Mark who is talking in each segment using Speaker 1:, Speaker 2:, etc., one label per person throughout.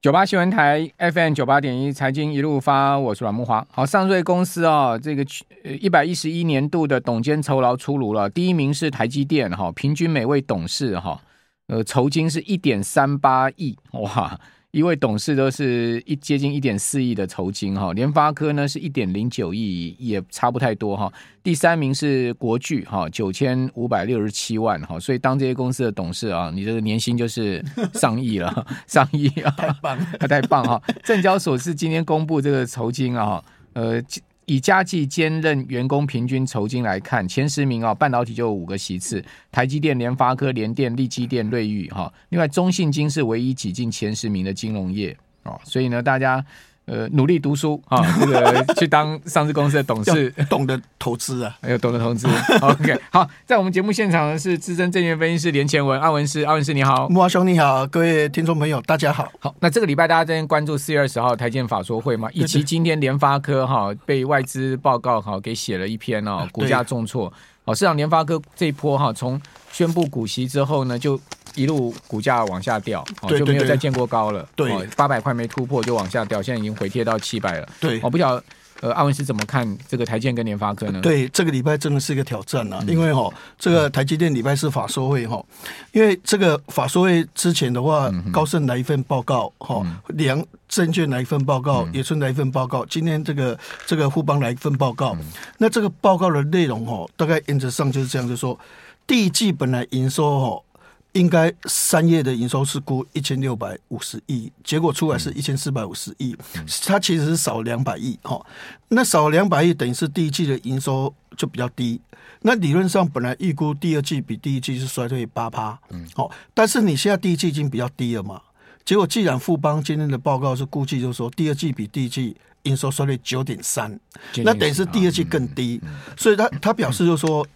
Speaker 1: 九八新闻台 FM 九八点一财经一路发，我是阮木华。好，上瑞公司啊、哦，这个一百一十一年度的董监酬劳出炉了，第一名是台积电哈，平均每位董事哈，呃，酬金是一点三八亿哇。一位董事都是一接近一点四亿的酬金哈，联发科呢是一点零九亿，也差不太多哈。第三名是国巨哈，九千五百六十七万哈，所以当这些公司的董事啊，你这个年薪就是上亿了，上亿啊，太棒了，太棒哈！证交所是今天公布这个酬金啊，呃。以家计兼任员工平均酬金来看，前十名啊，半导体就有五个席次，台积电、联发科、联电、力积电、瑞昱哈。另外，中信金是唯一挤进前十名的金融业哦，所以呢，大家。呃，努力读书啊，这个去当上市公司的董事，
Speaker 2: 懂得投资啊，
Speaker 1: 还有懂得投资。OK，好，在我们节目现场的是资深证券分析师连前文阿文师，阿文师你好，
Speaker 2: 木华兄你好，各位听众朋友大家好。
Speaker 1: 好，那这个礼拜大家在关注四月二十号台建法说会嘛，以及今天联发科哈被外资报告哈给写了一篇哦，股价重挫。好，市场联发科这一波哈从宣布股息之后呢就。一路股价往下掉，哦，就没有再见过高了。
Speaker 2: 对，
Speaker 1: 八百块没突破就往下掉，现在已经回贴到七百了。
Speaker 2: 对，
Speaker 1: 我不晓得，呃，阿文是怎么看这个台积电跟联发科呢？
Speaker 2: 对，这个礼拜真的是一个挑战啊，嗯、因为哈，这个台积电礼拜是法说会哈，因为这个法说会之前的话，嗯、高盛来一份报告，哈、嗯，良证券来一份报告，野村来一份报告，今天这个这个富邦来一份报告，嗯、那这个报告的内容哦，大概原则上就是这样，就是说第一季本来营收哦。应该三月的营收是估一千六百五十亿，结果出来是一千四百五十亿，它其实是少两百亿哈。那少两百亿等于是第一季的营收就比较低。那理论上本来预估第二季比第一季是衰退八趴，嗯，好，但是你现在第一季已经比较低了嘛。结果既然富邦今天的报告是估计，就是说第二季比第一季营收收率九点三，那等于是第二季更低。所以他他表示就是说，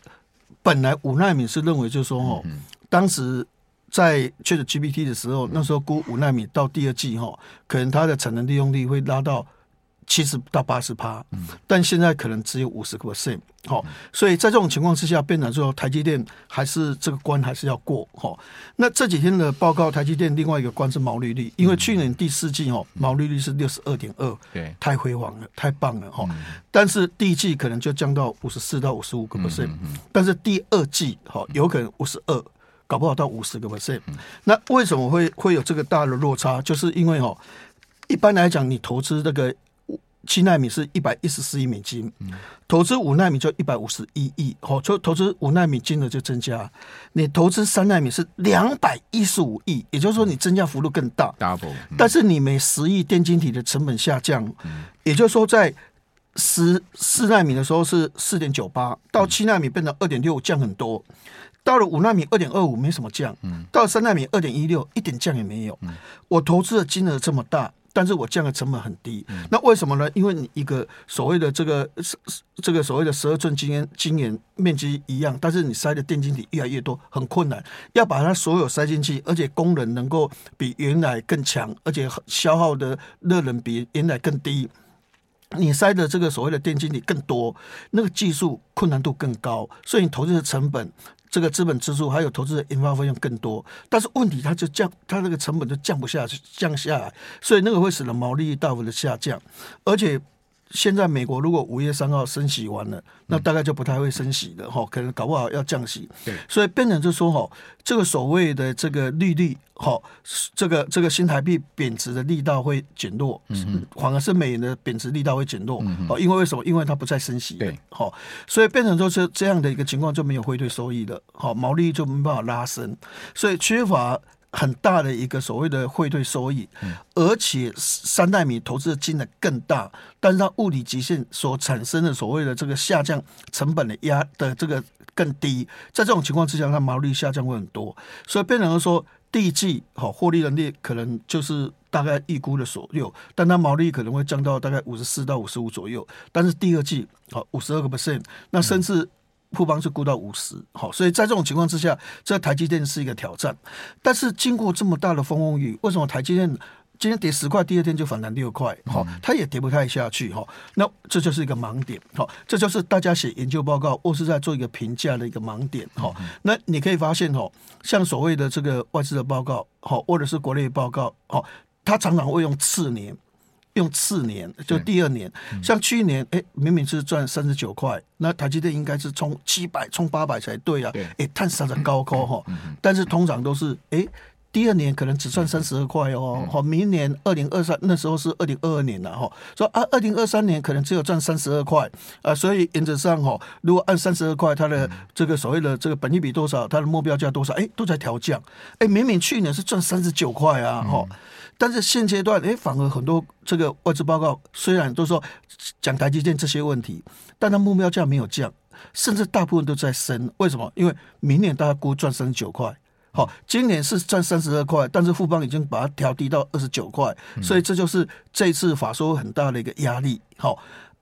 Speaker 2: 本来五纳米是认为就是说哦。当时在 ChatGPT 的时候，那时候估五纳米到第二季哈，可能它的产能利用率会拉到七十到八十趴，但现在可能只有五十个 percent，好，所以在这种情况之下，变成说台积电还是这个关还是要过哈。那这几天的报告，台积电另外一个关是毛利率，因为去年第四季哦毛利率是六十二点二，对，太辉煌了，太棒了哈。但是第一季可能就降到五十四到五十五个 percent，但是第二季哈有可能五十二。搞不好到五十个 percent，那为什么会会有这个大的落差？就是因为哦，一般来讲，你投资这个七纳米是一百一十四亿美金，投资五纳米就一百五十一亿，好，就投资五纳米金额就增加。你投资三纳米是两百一十五亿，也就是说你增加幅度更大，double。但是你每十亿电晶体的成本下降，也就是说在十四纳米的时候是四点九八，到七纳米变成二点六，降很多。到了五纳米二点二五没什么降，到了三纳米二点一六一点降也没有。我投资的金额这么大，但是我降的成本很低。那为什么呢？因为你一个所谓的这个这个所谓的十二寸晶圆晶圆面积一样，但是你塞的电晶体越来越多，很困难，要把它所有塞进去，而且功能能够比原来更强，而且消耗的热能比原来更低。你塞的这个所谓的电晶体更多，那个技术困难度更高，所以你投资的成本。这个资本支出还有投资的研发费用更多，但是问题它就降，它这个成本就降不下去，降下来，所以那个会使得毛利率大幅的下降，而且。现在美国如果五月三号升息完了，那大概就不太会升息了哈，可能搞不好要降息。对，所以变成就说哈，这个所谓的这个利率哈，这个这个新台币贬值的力道会减弱，嗯，反而是美元的贬值力道会减弱。哦，因为为什么？因为它不再升息。对，好，所以变成就是这样的一个情况，就没有汇兑收益了，好，毛利就没办法拉升，所以缺乏。很大的一个所谓的汇兑收益，而且三代米投资的金额更大，但是它物理极限所产生的所谓的这个下降成本的压的这个更低，在这种情况之下，它毛利下降会很多，所以变成说第一季好获利能力可能就是大概预估的左右，但它毛利可能会降到大概五十四到五十五左右，但是第二季好五十二个 percent，那甚至。富邦是估到五十，好，所以在这种情况之下，这台积电是一个挑战。但是经过这么大的风风雨，为什么台积电今天跌十块，第二天就反弹六块？好，它也跌不太下去，哈。那这就是一个盲点，好，这就是大家写研究报告或是在做一个评价的一个盲点，哈。那你可以发现，哈，像所谓的这个外资的报告，好，或者是国内报告，好。它常常会用次年。用次年就第二年，嗯、像去年，哎、欸，明明是赚三十九块，那台积电应该是冲七百、冲八百才对啊，哎，探上的高高哈，但是通常都是，哎、欸，第二年可能只赚三十二块哦，好、嗯，明年二零二三那时候是二零二二年了哈，说啊，二零二三年可能只有赚三十二块啊，所以原则上哈，如果按三十二块，它的这个所谓的这个本益比多少，它的目标价多少，哎、欸，都在调降，哎、欸，明明去年是赚三十九块啊，哈、嗯。但是现阶段，哎，反而很多这个外资报告虽然都说讲台积电这些问题，但它目标价没有降，甚至大部分都在升。为什么？因为明年大家估赚三十九块，好，今年是赚三十二块，但是富邦已经把它调低到二十九块，所以这就是这次法说很大的一个压力。好，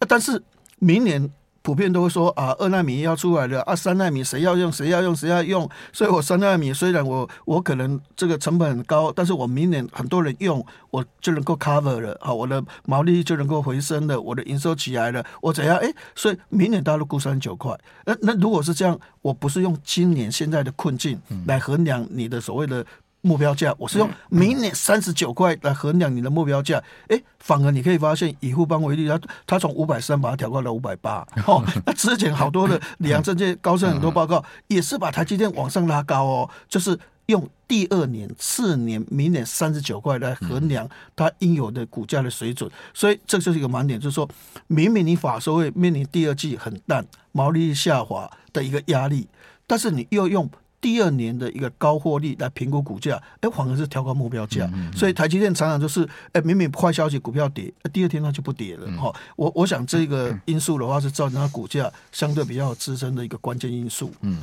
Speaker 2: 但是明年。普遍都会说啊，二纳米要出来了啊，三纳米谁要用谁要用谁要用，所以我三纳米虽然我我可能这个成本很高，但是我明年很多人用，我就能够 cover 了，啊，我的毛利就能够回升了，我的营收起来了，我怎样？哎，所以明年大家都估三九块，那那如果是这样，我不是用今年现在的困境来衡量你的所谓的。目标价，我是用明年三十九块来衡量你的目标价。哎、欸，反而你可以发现，以富邦为例，它它从五百三把它调高到五百八。哦，那之前好多的里昂证券、高盛很多报告也是把台积电往上拉高哦，就是用第二年、次年、明年三十九块来衡量它应有的股价的水准。所以这就是一个盲点，就是说明明你法收会面临第二季很淡、毛利率下滑的一个压力，但是你又用。第二年的一个高获利来评估股价，哎，反而是调高目标价，嗯嗯、所以台积电常常就是，哎，明明坏消息股票跌，第二天它就不跌了，哈、嗯。我我想这个因素的话是造成它股价相对比较支撑的一个关键因素。嗯，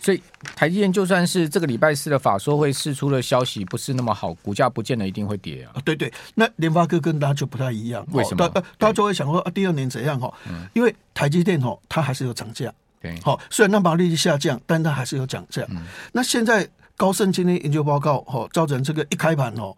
Speaker 1: 所以台积电就算是这个礼拜四的法说会释出的消息不是那么好，股价不见得一定会跌啊。
Speaker 2: 对对，那联发科跟大家就不太一样，
Speaker 1: 为什么？
Speaker 2: 大大家就会想说啊，第二年怎样哈？因为台积电哈，它还是有涨价。好虽然那把利率下降，但它还是有涨价。嗯、那现在高盛今天研究报告，哈，造成这个一开盘哦，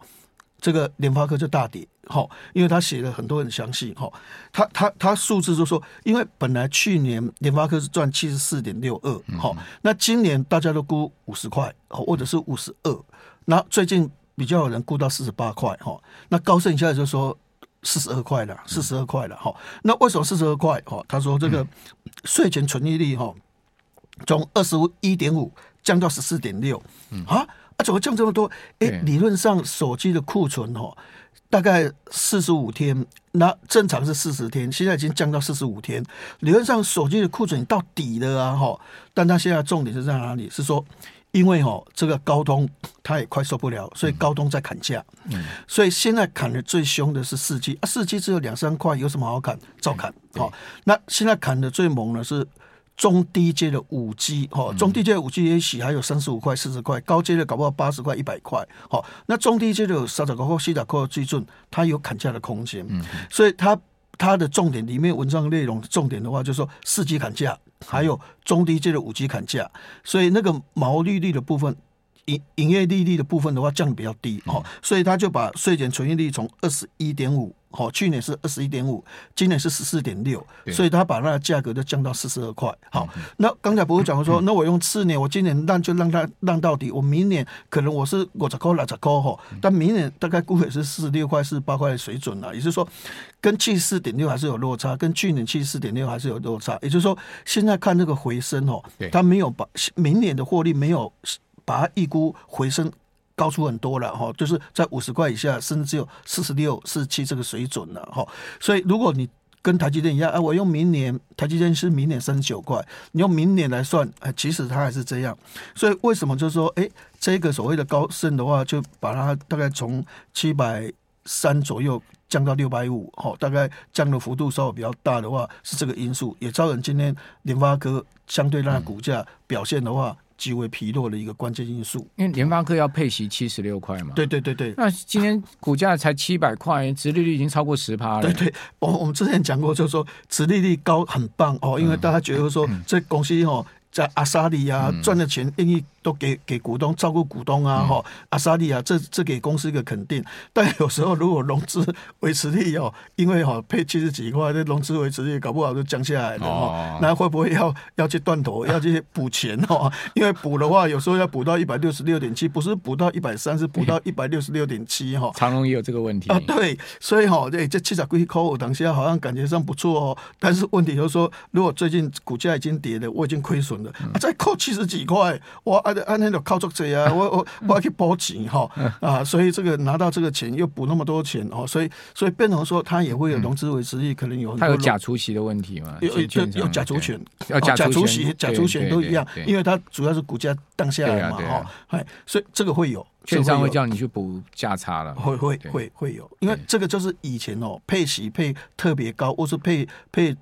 Speaker 2: 这个联发科就大跌，哈，因为他写了很多很详细，哈，他他他数字就说，因为本来去年联发科是赚七十四点六二，好，那今年大家都估五十块，或者是五十二，那最近比较有人估到四十八块，哈，那高盛现在就说。四十二块了，四十二块了哈。那为什么四十二块？哈，他说这个税前存益率哈，从二十一点五降到十四点六。啊啊，怎么降这么多？哎、欸，理论上手机的库存哈，大概四十五天，那正常是四十天，现在已经降到四十五天。理论上手机的库存到底了啊哈，但他现在重点是在哪里？是说。因为哦，这个高通他也快受不了，所以高通在砍价。嗯，所以现在砍的最凶的是四 G 啊，四 G 只有两三块，有什么好砍？照砍。好，那现在砍的最猛的是中低阶的五 G 哈，中低阶的五 G 也许还有三十五块、四十块，高阶的搞不好八十块、一百块。好，那中低阶的有三十块或四十块最准，它有砍价的空间。嗯，所以它它的重点里面文章内容重点的话，就是说四 G 砍价。还有中低阶的五 G 砍价，所以那个毛利率的部分，营营业利率的部分的话降得比较低哦，所以他就把税前纯益率从二十一点五。好，去年是二十一点五，今年是十四点六，所以他把那个价格就降到四十二块。好，那刚才不是讲说，那我用次年，我今年让就让它让到底，我明年可能我是五十块、六十块哈，但明年大概估也是四十六块、四十八块的水准了。也就是说，跟七十四点六还是有落差，跟去年七十四点六还是有落差。也就是说，现在看这个回升哦，它没有把明年的获利没有把它预估回升。高出很多了哈，就是在五十块以下，甚至只有四十六、四七这个水准了哈。所以如果你跟台积电一样，啊，我用明年台积电是明年三十九块，你用明年来算，哎，其实它还是这样。所以为什么就是说，哎，这个所谓的高盛的话，就把它大概从七百三左右降到六百五，哈，大概降的幅度稍微比较大的话，是这个因素，也造成今天联发科相对那股价表现的话。极为疲弱的一个关键因素，
Speaker 1: 因为联发科要配息七十六块嘛。
Speaker 2: 对对对对。
Speaker 1: 那今天股价才七百块，殖利率已经超过十趴了。
Speaker 2: 对对，我我们之前讲过，就是说殖利率高很棒哦，因为大家觉得说这公司哦，在阿萨里啊赚的钱愿意都给给股东照顾股东啊，哈、嗯，阿萨利啊，这这给公司一个肯定。但有时候如果融资维持率哦，因为哈配七十几块，这融资维持率搞不好就降下来了哈、哦。那会不会要要去断头，要去补钱哈？因为补的话，有时候要补到一百六十六点七，不是补到一百三，是补到一百六十六点七哈。
Speaker 1: 长隆也有这个问题
Speaker 2: 啊，对，所以哈，这这七十几块，我当下好像感觉上不错哦。但是问题就是说，如果最近股价已经跌了，我已经亏损了，嗯啊、再扣七十几块，我按按那种靠作者啊，我我我要去补钱哈啊，所以这个拿到这个钱又补那么多钱哦，所以所以变成说他也会有融资维持率可能有
Speaker 1: 他有假除息的问题嘛？
Speaker 2: 有有有假除权，假除息、假除权都一样，因为它主要是股价荡下来嘛哈，哎，所以这个会有，
Speaker 1: 券商会叫你去补价差了，
Speaker 2: 会会会会有，因为这个就是以前哦配息配特别高，或是配配。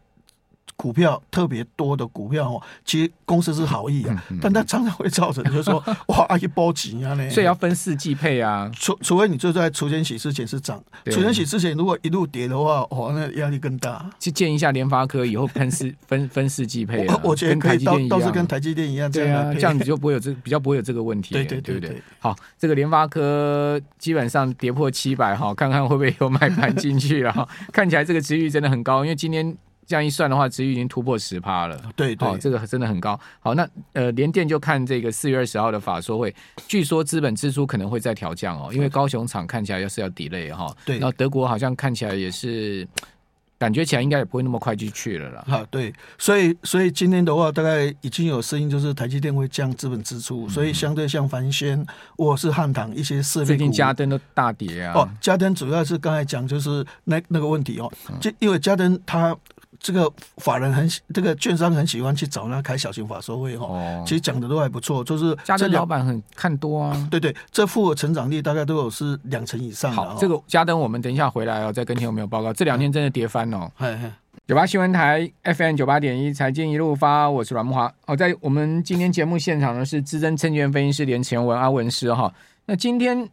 Speaker 2: 股票特别多的股票哦，其实公司是好意啊，但它常常会造成就是说 哇，阿姨包紧啊呢，
Speaker 1: 所以要分四季配啊。
Speaker 2: 除除非你就在除权息之前是涨，除权息之前如果一路跌的话，哦，那压力更大。
Speaker 1: 去见一下联发科以后分四 分分四季配，
Speaker 2: 我觉得可以到倒是跟台积电一样，
Speaker 1: 对啊，这样你就不会有这比较不会有这个问题，对对对对。好，这个联发科基本上跌破七百哈，看看会不会有买盘进去啊？看起来这个值域真的很高，因为今天。这样一算的话，值域已经突破十趴了。
Speaker 2: 对对、哦，
Speaker 1: 这个真的很高。好，那呃，联电就看这个四月二十号的法说会，据说资本支出可能会再调降哦，因为高雄厂看起来要是要 delay 哈。对。然后德国好像看起来也是，感觉起来应该也不会那么快就去了啦。
Speaker 2: 啊，对。所以所以今天的话，大概已经有声音，就是台积电会降资本支出，嗯、所以相对像帆瑄或是汉唐一些设备，
Speaker 1: 最近嘉登都大跌啊。
Speaker 2: 哦，嘉登主要是刚才讲就是那那个问题哦，就因为嘉登它。这个法人很喜，这个券商很喜欢去找那开小型法说会哈，哦、其实讲的都还不错，就是
Speaker 1: 嘉登老板很看多啊，
Speaker 2: 对对，这复合成长率大概都有是两成以上。
Speaker 1: 好，这个嘉登我们等一下回来哦，再跟听有没有报告，这两天真的跌翻哦。九八新闻台 FM 九八点一财经一路发，我是阮木华。好，在我们今天节目现场呢是资深证券分析师连前文阿文师哈，那今天。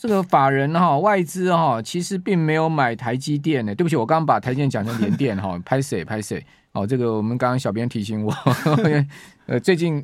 Speaker 1: 这个法人哈外资哈其实并没有买台积电呢，对不起，我刚刚把台积电讲成联电哈，拍谁拍谁。哦，这个我们刚刚小编提醒我，呃，最近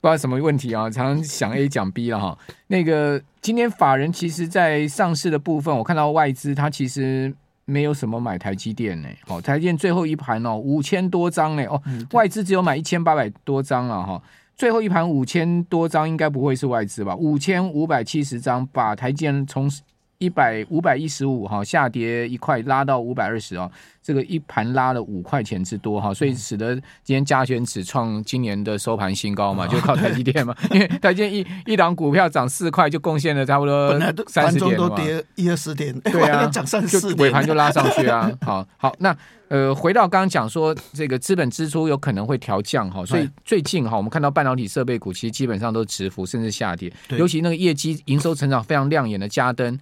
Speaker 1: 不知道什么问题啊，常常想 A 讲 B 了哈。那个今天法人其实在上市的部分，我看到外资它其实没有什么买台积电呢，哦，台积电最后一盘哦五千多张呢，哦，外资只有买一千八百多张了哈。最后一盘五千多张，应该不会是外资吧？五千五百七十张，把台积电从一百五百一十五哈下跌一块拉到五百二十哦，这个一盘拉了五块钱之多哈，所以使得今天加权指创今年的收盘新高嘛，就靠台积电嘛，因为台积电一一档股票涨四块，就贡献了差不多 三十点嘛，
Speaker 2: 都跌一二十点，
Speaker 1: 对啊，涨三四点，尾盘就拉上去啊。好好，那呃，回到刚刚讲说这个资本支出有可能会调降哈，所以最近哈，我们看到半导体设备股其实基本上都直幅甚至下跌，尤其那个业绩营收成长非常亮眼的嘉登。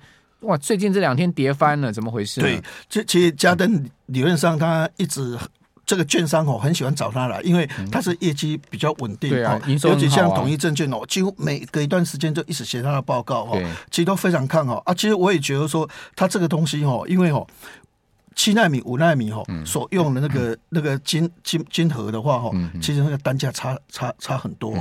Speaker 1: 哇，最近这两天跌翻了，怎么回事？
Speaker 2: 对，这其实嘉登理论上他一直这个券商哦很喜欢找他来，因为他是业绩比较稳定，对啊，尤其像统一证券哦，几乎每隔一段时间就一直写他的报告哦，其实都非常看好啊。其实我也觉得说，他这个东西哦，因为哦七纳米、五纳米哦所用的那个那个金金金盒的话哦，其实那个单价差差差很多。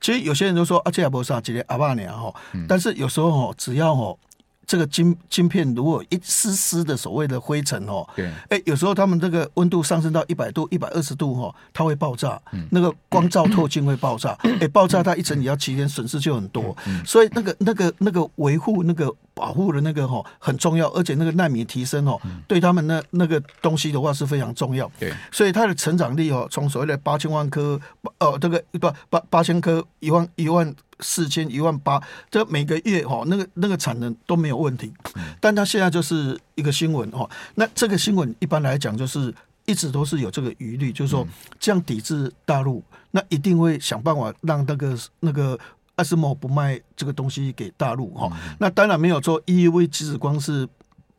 Speaker 2: 其实有些人都说啊，这也不是啊，今天阿爸年哈，但是有时候哦，只要哦。这个晶晶片如果一丝丝的所谓的灰尘哦，对，哎，有时候他们这个温度上升到一百度、一百二十度哈，它会爆炸，那个光照透镜会爆炸，哎，爆炸它一层也要七天损失就很多，所以那个那个那个维护那个保护的那个哈很重要，而且那个纳米提升哦，对他们那那个东西的话是非常重要，对，所以它的成长力哦，从所谓的八千万颗哦，这个不八八千颗一万一万。四千一万八，这每个月哦，那个那个产能都没有问题，但它现在就是一个新闻哦。那这个新闻一般来讲就是一直都是有这个疑虑，就是说这样抵制大陆，那一定会想办法让那个那个阿斯莫不卖这个东西给大陆哈。那当然没有说 EUV 极紫光是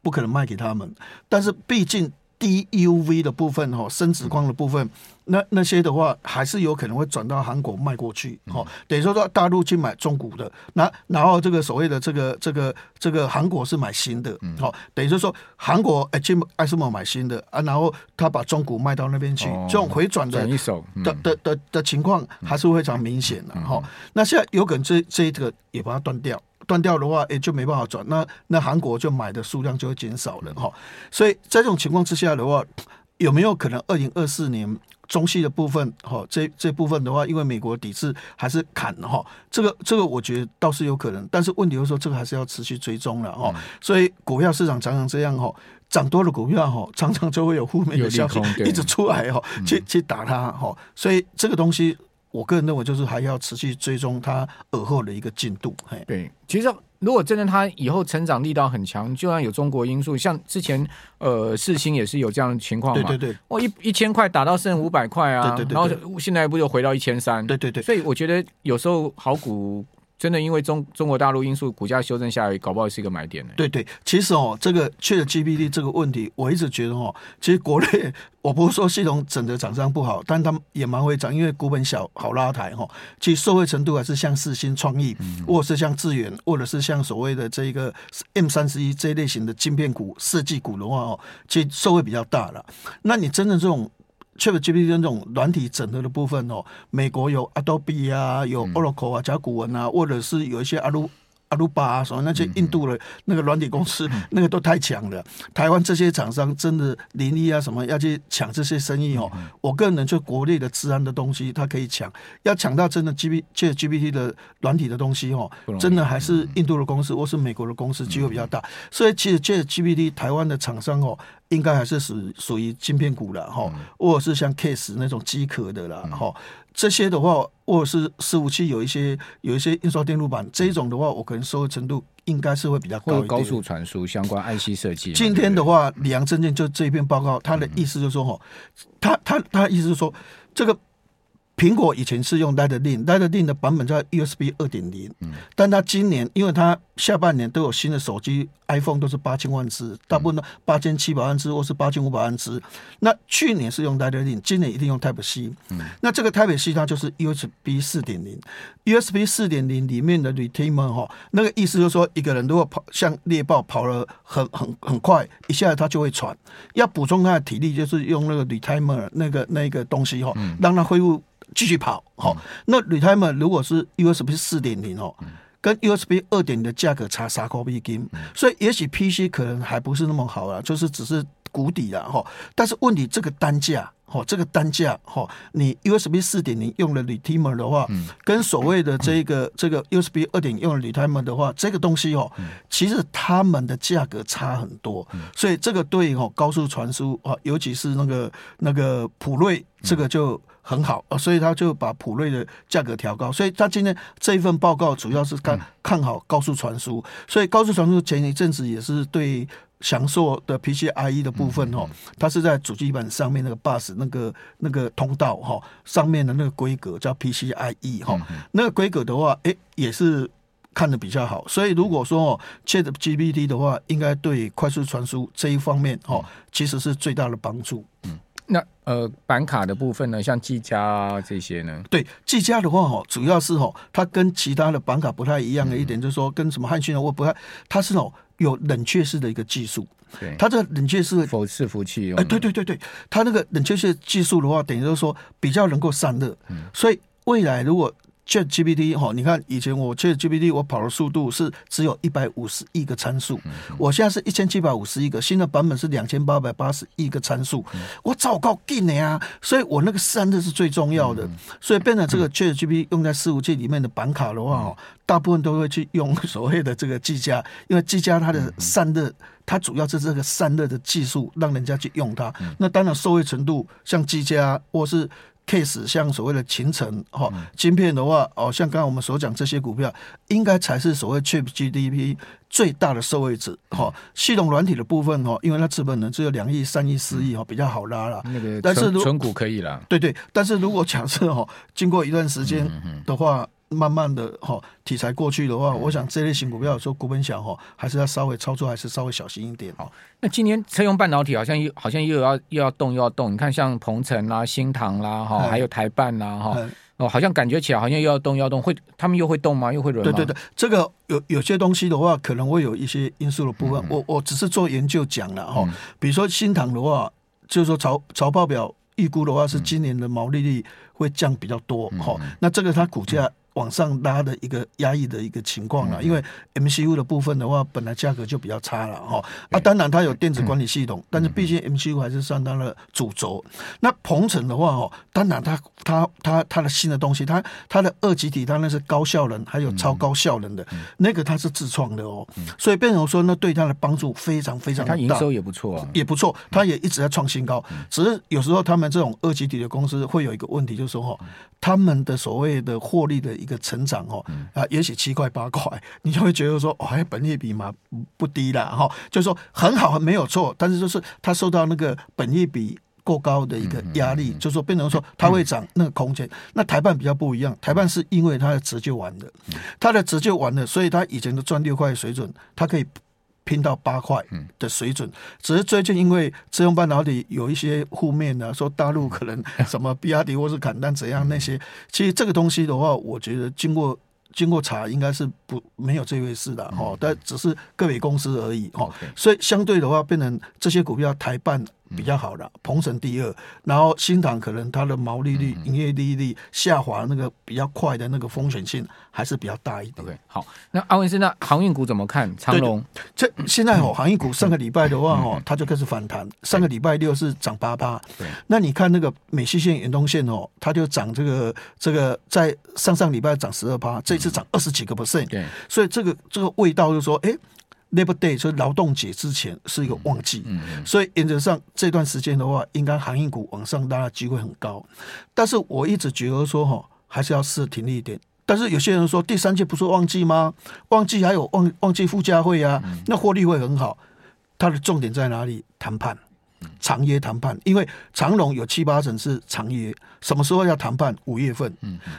Speaker 2: 不可能卖给他们，但是毕竟。低 UV 的部分哈，深紫光的部分，那那些的话还是有可能会转到韩国卖过去，哈，等于说到大陆去买中古的，那然后这个所谓的这个这个这个韩国是买新的，好，等于说说韩国哎去爱斯摩买新的啊，然后他把中古卖到那边去，这种回转的的的的的情况还是非常明显的哈。那现在有可能这这一个也把它断掉。断掉的话，哎，就没办法转。那那韩国就买的数量就会减少了哈。所以在这种情况之下的话，有没有可能二零二四年中系的部分哈？这这部分的话，因为美国抵制还是砍哈。这个这个我觉得倒是有可能，但是问题就是说，这个还是要持续追踪了哈。所以股票市场常常这样哈，涨多了股票哈，常常就会有负面的消息一直出来哈，去去打它哈。所以这个东西。我个人认为，就是还要持续追踪它尔后的一个进度。嘿，
Speaker 1: 对，其实如果真的它以后成长力道很强，就算有中国因素，像之前呃世芯也是有这样的情况嘛。
Speaker 2: 对对对，
Speaker 1: 哦一一千块打到剩五百块啊，
Speaker 2: 对对对，
Speaker 1: 然后现在不就回到一千三？
Speaker 2: 对对对，
Speaker 1: 所以我觉得有时候好股。真的因为中中国大陆因素，股价修正下来，搞不好是一个买点呢。
Speaker 2: 对对，其实哦，这个 ChatGPT 这个问题，我一直觉得哦，其实国内我不是说系统整的厂商不好，但他们也蛮会涨，因为股本小，好拉抬哈。其实受惠程度还是像四新创意，或者是像智远，或者是像所谓的这一个 M 三十一这一类型的晶片股、设计股的话哦，其实受惠比较大了。那你真的这种。ChatGPT 这种软体整合的部分哦，美国有 Adobe 啊，有 Oracle 啊，甲骨文啊，或者是有一些阿鲁。阿鲁巴啊，什么那些印度的那个软体公司，那个都太强了。台湾这些厂商真的林立啊，什么要去抢这些生意哦。我个人就国内的治安的东西，它可以抢，要抢到真的 G B 借 G P T 的软体的东西哦，真的还是印度的公司或是美国的公司机会比较大。所以其实借 G P T 台湾的厂商哦，应该还是属属于晶片股了哈，或者是像 Case 那种机壳的啦哈。这些的话，或者是伺服器有一些有一些印刷电路板这一种的话，我可能收的程度应该是会比较高一点。
Speaker 1: 高速传输相关 IC 设计。
Speaker 2: 今天的话，李阳证券就这一篇报告，他的意思就是说，哈，他他他意思是说，这个。苹果以前是用 Lightning，Lightning 的版本叫 USB 二点零，但它今年因为它下半年都有新的手机 iPhone 都是八千万支，大部分都八千七百万支或是八千五百万支。那去年是用 Lightning，今年一定用 Type C。那这个 Type C 它就是 USB 四点零，USB 四点零里面的 Retainer 哈，那个意思就是说，一个人如果跑像猎豹跑了很很很快，一下子他就会喘，要补充他的体力，就是用那个 Retimer 那个那个东西哈，让他恢复。继续跑，好、嗯。那 retimer 如果是 USB 四点零哦，跟 USB 二点零的价格差三块美金，所以也许 PC 可能还不是那么好了，就是只是谷底了哈。但是问题这个单价，哈，这个单价，哦，你 USB 四点零用了 retimer 的话，跟所谓的这个这个 USB 二点用了 retimer 的话，这个东西哦，其实他们的价格差很多，所以这个对哦高速传输啊，尤其是那个那个普瑞，这个就。很好啊，所以他就把普瑞的价格调高。所以他今天这一份报告主要是看看好高速传输。所以高速传输前一阵子也是对祥硕的 PCIe 的部分哦，它是在主机板上面那个 bus 那个那个通道哈上面的那个规格叫 PCIe 哈，那个规格的话，诶也是看的比较好。所以如果说哦 ChatGPT 的话，应该对快速传输这一方面哦，其实是最大的帮助。嗯。
Speaker 1: 那呃，板卡的部分呢，像技嘉啊这些呢？
Speaker 2: 对，技嘉的话哈，主要是哈，它跟其他的板卡不太一样的一点，就是说跟什么汉讯啊，我不太，它是哦有冷却式的一个技术。对，它这个冷却式
Speaker 1: 否伺服器
Speaker 2: 哎，对对对对，它那个冷却式技术的话，等于就是说比较能够散热。嗯，所以未来如果 ChatGPT 哈，你看以前我 ChatGPT 我跑的速度是只有一百五十亿个参数，我现在是一千七百五十亿个，新的版本是两千八百八十亿个参数，我早够劲的呀！所以我那个散热是最重要的，所以变成这个 ChatGPT 用在伺服器里面的板卡的话，大部分都会去用所谓的这个技嘉，因为技嘉它的散热，它主要是这个散热的技术让人家去用它。那当然受惠程度像技嘉或是。Case 像所谓的秦城哈晶片的话哦，像刚刚我们所讲这些股票，应该才是所谓 ChatGPT 最大的受惠者哈。系统软体的部分哦，因为它资本呢只有两亿、三亿、四亿哈，比较好拉了。
Speaker 1: 那个，但是存股可以了。
Speaker 2: 对对，但是如果假设哈，经过一段时间的话，慢慢的哈题材过去的话，我想这类型股票有时候股本小哈，还是要稍微操作，还是稍微小心一点。
Speaker 1: 好，那今年车用半导体好像又好像又要又要动又要动，你看像鹏程啦、新唐啦哈，还有台半啦哈，哦，好像感觉起来好像又要动又要动，会他们又会动吗？又会轮吗？
Speaker 2: 对对对，这个有有些东西的话，可能会有一些因素的部分。我我只是做研究讲了哈，比如说新唐的话，就是说潮潮报表预估的话是今年的毛利率会降比较多哈，那这个它股价。往上拉的一个压抑的一个情况了，因为 MCU 的部分的话，本来价格就比较差了哈。啊，当然它有电子管理系统，但是毕竟 MCU 还是算它的主轴。那鹏程的话哦，当然它它它它的新的东西，它它的二极体，它那是高效能，还有超高效能的那个，它是自创的哦。所以变成说，那对它的帮助非常非常大。它
Speaker 1: 营收也不错啊，
Speaker 2: 也不错，它也一直在创新高。只是有时候他们这种二极体的公司会有一个问题，就是说哦，他们的所谓的获利的一个成长哦，啊，也许七块八块，你就会觉得说，哦，还本益比嘛不低了哈，就是说很好，没有错，但是就是它受到那个本益比过高的一个压力，就是说变成说它会涨那个空间。那台办比较不一样，台办是因为它的值就完了，它的值就完了，所以它以前的赚六块水准，它可以。拼到八块的水准，只是最近因为自用半导体有一些负面的，说大陆可能 什么比亚迪或是砍单怎样那些，其实这个东西的话，我觉得经过经过查，应该是不没有这回事的哦，但只是个别公司而已哦，所以相对的话，变成这些股票台半。比较好的，鹏程第二，然后新塘可能它的毛利率、营业利率下滑那个比较快的那个风险性还是比较大一点。
Speaker 1: OK，好，那阿文师，那航运股怎么看？长龙
Speaker 2: 这现在哦，航运股上个礼拜的话哦，它就开始反弹。上个礼拜六是涨八八，对那你看那个美西线、远东线哦，它就涨这个这个在上上礼拜涨十二趴，这次涨二十几个 percent。对，所以这个这个味道就是说，哎。Labor Day 就是劳动节之前是一个旺季，所以原则上这段时间的话，应该航运股往上拉的机会很高。但是我一直觉得说哈，还是要设停利点。但是有些人说第三季不是旺季吗？旺季还有旺旺季附加会啊，那获利会很好。它的重点在哪里？谈判，长约谈判。因为长隆有七八成是长约，什么时候要谈判？五月份。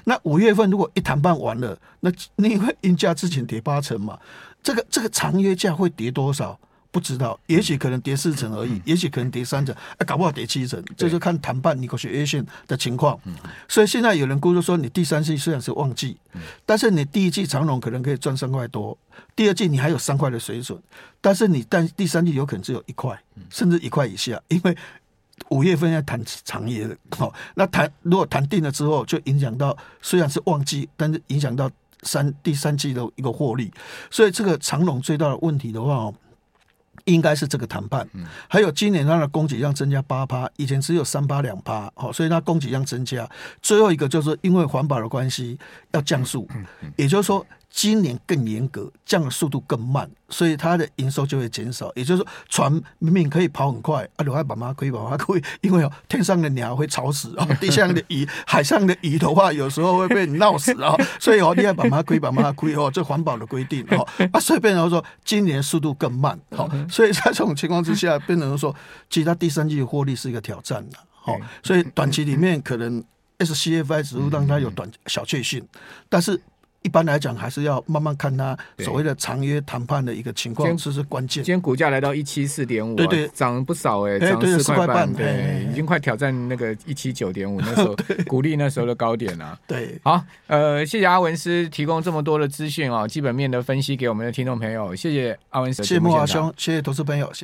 Speaker 2: 那五月份如果一谈判完了，那你会因价之前跌八成嘛？这个这个长约价会跌多少？不知道，也许可能跌四成而已，也许可能跌三成，哎，搞不好跌七成，这就看谈判 negotiation 的情况。所以现在有人估计说，你第三季虽然是旺季，但是你第一季长龙可能可以赚三块多，第二季你还有三块的水准，但是你但第三季有可能只有一块，甚至一块以下，因为五月份要谈长约的，好，那谈如果谈定了之后，就影响到虽然是旺季，但是影响到。三第三季的一个获利，所以这个长龙最大的问题的话哦，应该是这个谈判。还有今年它的供给量增加八趴，以前只有三趴两趴，好，所以它供给量增加。最后一个就是因为环保的关系要降速，也就是说。今年更严格，降的速度更慢，所以它的营收就会减少。也就是说，船明明可以跑很快，啊，留海爸妈可以跑，可以，因为哦，天上的鸟会吵死啊，地上的鱼、海上的鱼的话，有时候会被你闹死啊。所以哦，你要爸妈可以爸妈可以哦，这环保的规定哦。啊，所以变成说，今年速度更慢，好，所以在这种情况之下，变成说，其实它第三季的获利是一个挑战的，好，所以短期里面可能 SCFI 指数让它有短小确幸，但是。一般来讲，还是要慢慢看它所谓的长约谈判的一个情况，这是关键。今
Speaker 1: 天股价来到一七四点五，对对，涨不少哎，涨四块半，对，已经快挑战那个一七九点五 那时候鼓励那时候的高点了。
Speaker 2: 对，
Speaker 1: 好，呃，谢谢阿文师提供这么多的资讯啊，基本面的分析给我们的听众朋友，谢谢阿文师，
Speaker 2: 谢谢木华兄，谢谢投资朋友，谢谢。